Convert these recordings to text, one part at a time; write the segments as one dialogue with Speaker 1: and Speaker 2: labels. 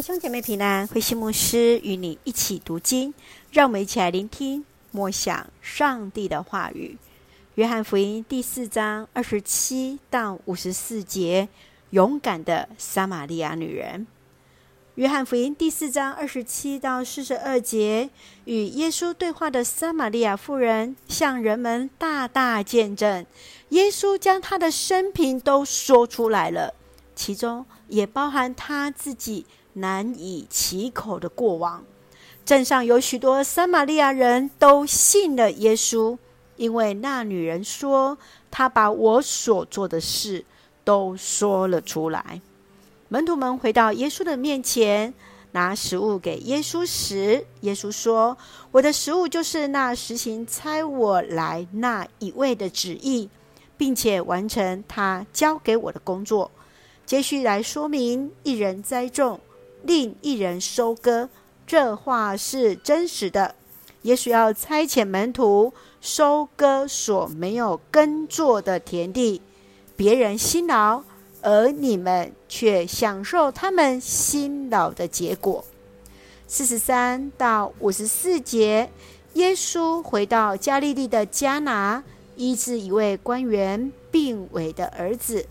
Speaker 1: 弟兄姐妹平安，慧馨牧师与你一起读经，让我们一起来聆听默想上帝的话语。约翰福音第四章二十七到五十四节，勇敢的撒玛利亚女人。约翰福音第四章二十七到四十二节，与耶稣对话的撒玛利亚妇人向人们大大见证，耶稣将她的生平都说出来了，其中也包含她自己难以启口的过往。镇上有许多撒玛利亚人都信了耶稣，因为那女人说：“她把我所做的事都说了出来。”门徒们回到耶稣的面前，拿食物给耶稣时，耶稣说：“我的食物就是那实行差我来那一位的旨意，并且完成他交给我的工作。”接续来说明：一人栽种，另一人收割，这话是真实的。也许要差遣门徒收割所没有耕作的田地，别人辛劳。而你们却享受他们辛劳的结果。四十三到五十四节，耶稣回到加利利的迦拿，医治一位官员病危的儿子。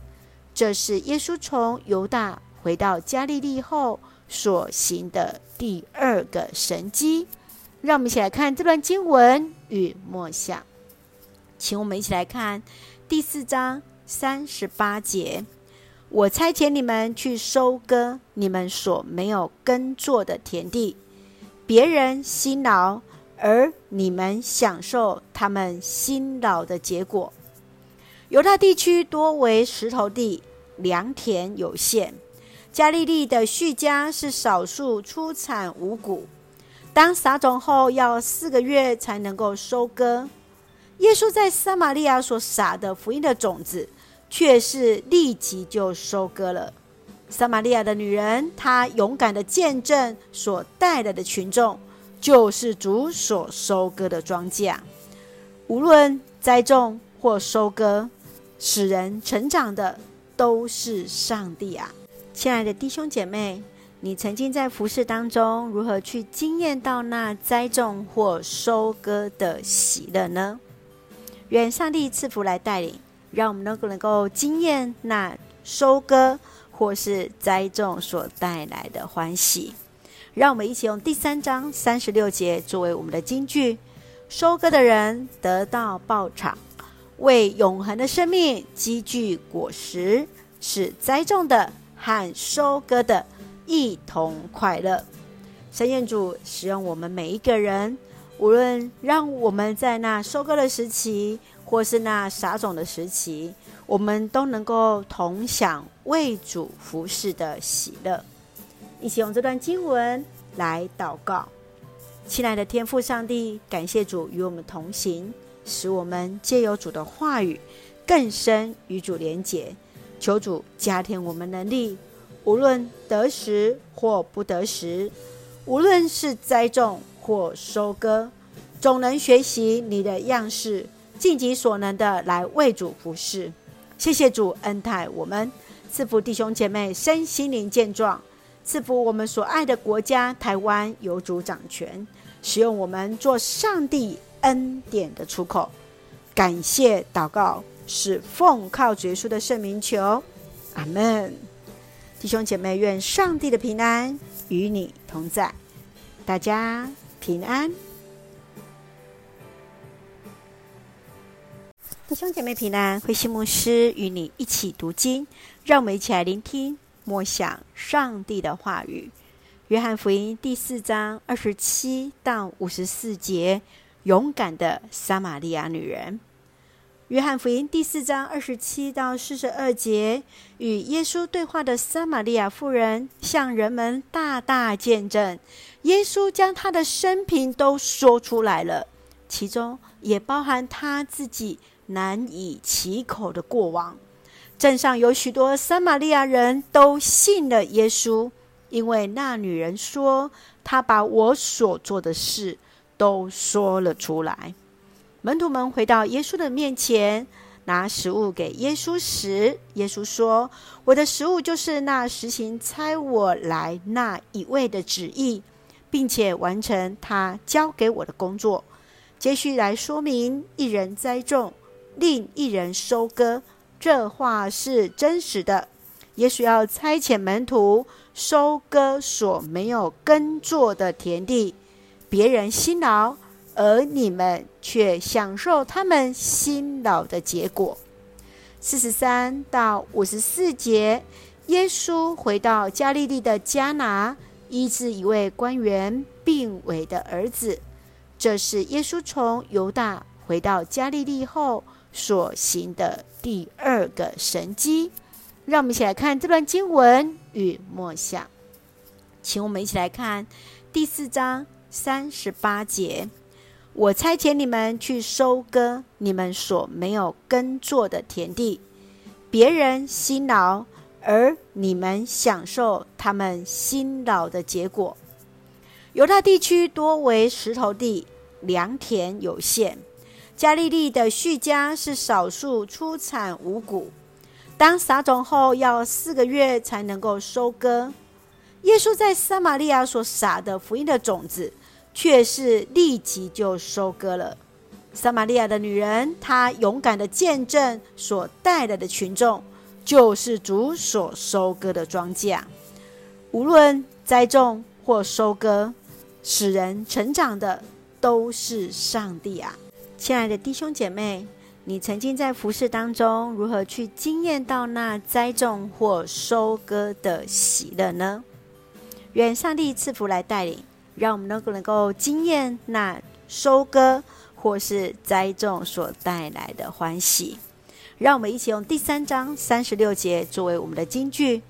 Speaker 1: 这是耶稣从犹大回到加利利后所行的第二个神迹。让我们一起来看这段经文与默想。请我们一起来看第四章三十八节。我差遣你们去收割你们所没有耕作的田地，别人辛劳，而你们享受他们辛劳的结果。犹太地区多为石头地，良田有限。加利利的叙加是少数出产五谷，当撒种后要四个月才能够收割。耶稣在撒玛利亚所撒的福音的种子。却是立即就收割了。撒玛利亚的女人，她勇敢的见证所带来的群众，就是主所收割的庄稼。无论栽种或收割，使人成长的都是上帝啊！亲爱的弟兄姐妹，你曾经在服饰当中，如何去经验到那栽种或收割的喜乐呢？愿上帝赐福来带领。让我们能够能够经验那收割或是栽种所带来的欢喜。让我们一起用第三章三十六节作为我们的金句：收割的人得到报偿，为永恒的生命积聚果实，是栽种的和收割的一同快乐。神愿主使用我们每一个人，无论让我们在那收割的时期。或是那撒种的时期，我们都能够同享为主服事的喜乐。一起用这段经文来祷告，亲爱的天父上帝，感谢主与我们同行，使我们借由主的话语更深与主连结。求主加添我们能力，无论得时或不得时，无论是栽种或收割，总能学习你的样式。尽己所能的来为主服事，谢谢主恩待我们，赐福弟兄姐妹身心灵健壮，赐福我们所爱的国家台湾有主掌权，使用我们做上帝恩典的出口。感谢祷告是奉靠主耶稣的圣名求，阿门。弟兄姐妹，愿上帝的平安与你同在，大家平安。弟兄姐妹平安，慧馨牧师与你一起读经，让我们一起来聆听默想上帝的话语。约翰福音第四章二十七到五十四节，勇敢的撒玛利亚女人。约翰福音第四章二十七到四十二节，与耶稣对话的撒玛利亚妇人向人们大大见证，耶稣将她的生平都说出来了，其中也包含她自己。难以启口的过往，镇上有许多撒玛利亚人都信了耶稣，因为那女人说：“她把我所做的事都说了出来。”门徒们回到耶稣的面前，拿食物给耶稣时，耶稣说：“我的食物就是那实行差我来那一位的旨意，并且完成他交给我的工作。”接续来说明：一人栽种，另一人收割，这话是真实的。耶稣要差遣门徒收割所没有耕作的田地，别人辛劳。而你们却享受他们辛劳的结果。四十三到五十四节，耶稣回到加利利的迦拿，医治一位官员病危的儿子。这是耶稣从犹大回到加利利后所行的第二个神迹。让我们一起来看这段经文与默想。请我们一起来看第四章三十八节。我差遣你们去收割你们所没有耕作的田地，别人辛劳，而你们享受他们辛劳的结果。犹大地区多为石头地，良田有限。加利利的叙加是少数出产五谷，当撒种后要四个月才能够收割。耶稣在撒玛利亚所撒的福音的种子。却是立即就收割了。撒玛利亚的女人，她勇敢的见证所带来的群众，就是主所收割的庄稼。无论栽种或收割，使人成长的都是上帝啊！亲爱的弟兄姐妹，你曾经在服事当中，如何去经验到那栽种或收割的喜乐呢？愿上帝赐福来带领。让我们能够能够经验那收割或是栽种所带来的欢喜。让我们一起用第三章三十六节作为我们的金句：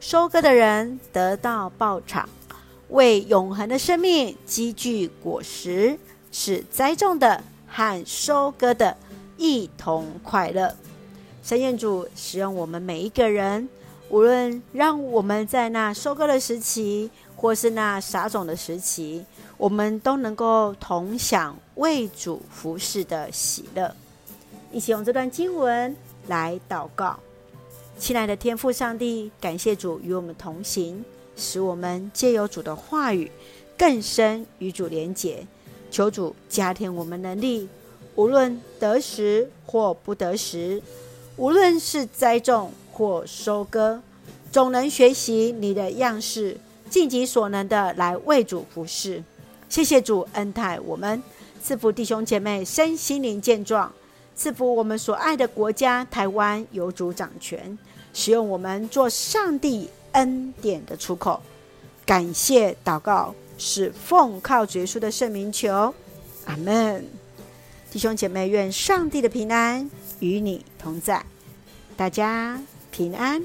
Speaker 1: 收割的人得到报偿，为永恒的生命积聚果实，使栽种的和收割的一同快乐。神愿主使用我们每一个人，无论让我们在那收割的时期。或是那撒种的时期，我们都能够同享为主服事的喜乐。一起用这段经文来祷告，亲爱的天父上帝，感谢主与我们同行，使我们借由主的话语更深与主连结。求主加添我们能力，无论得时或不得时，无论是栽种或收割，总能学习你的样式。尽己所能的来为主服事，谢谢主恩待我们，赐福弟兄姐妹身心灵健壮，赐福我们所爱的国家台湾有主掌权，使用我们做上帝恩典的出口。感谢祷告是奉靠主耶稣的圣名求，阿门。弟兄姐妹，愿上帝的平安与你同在，大家平安。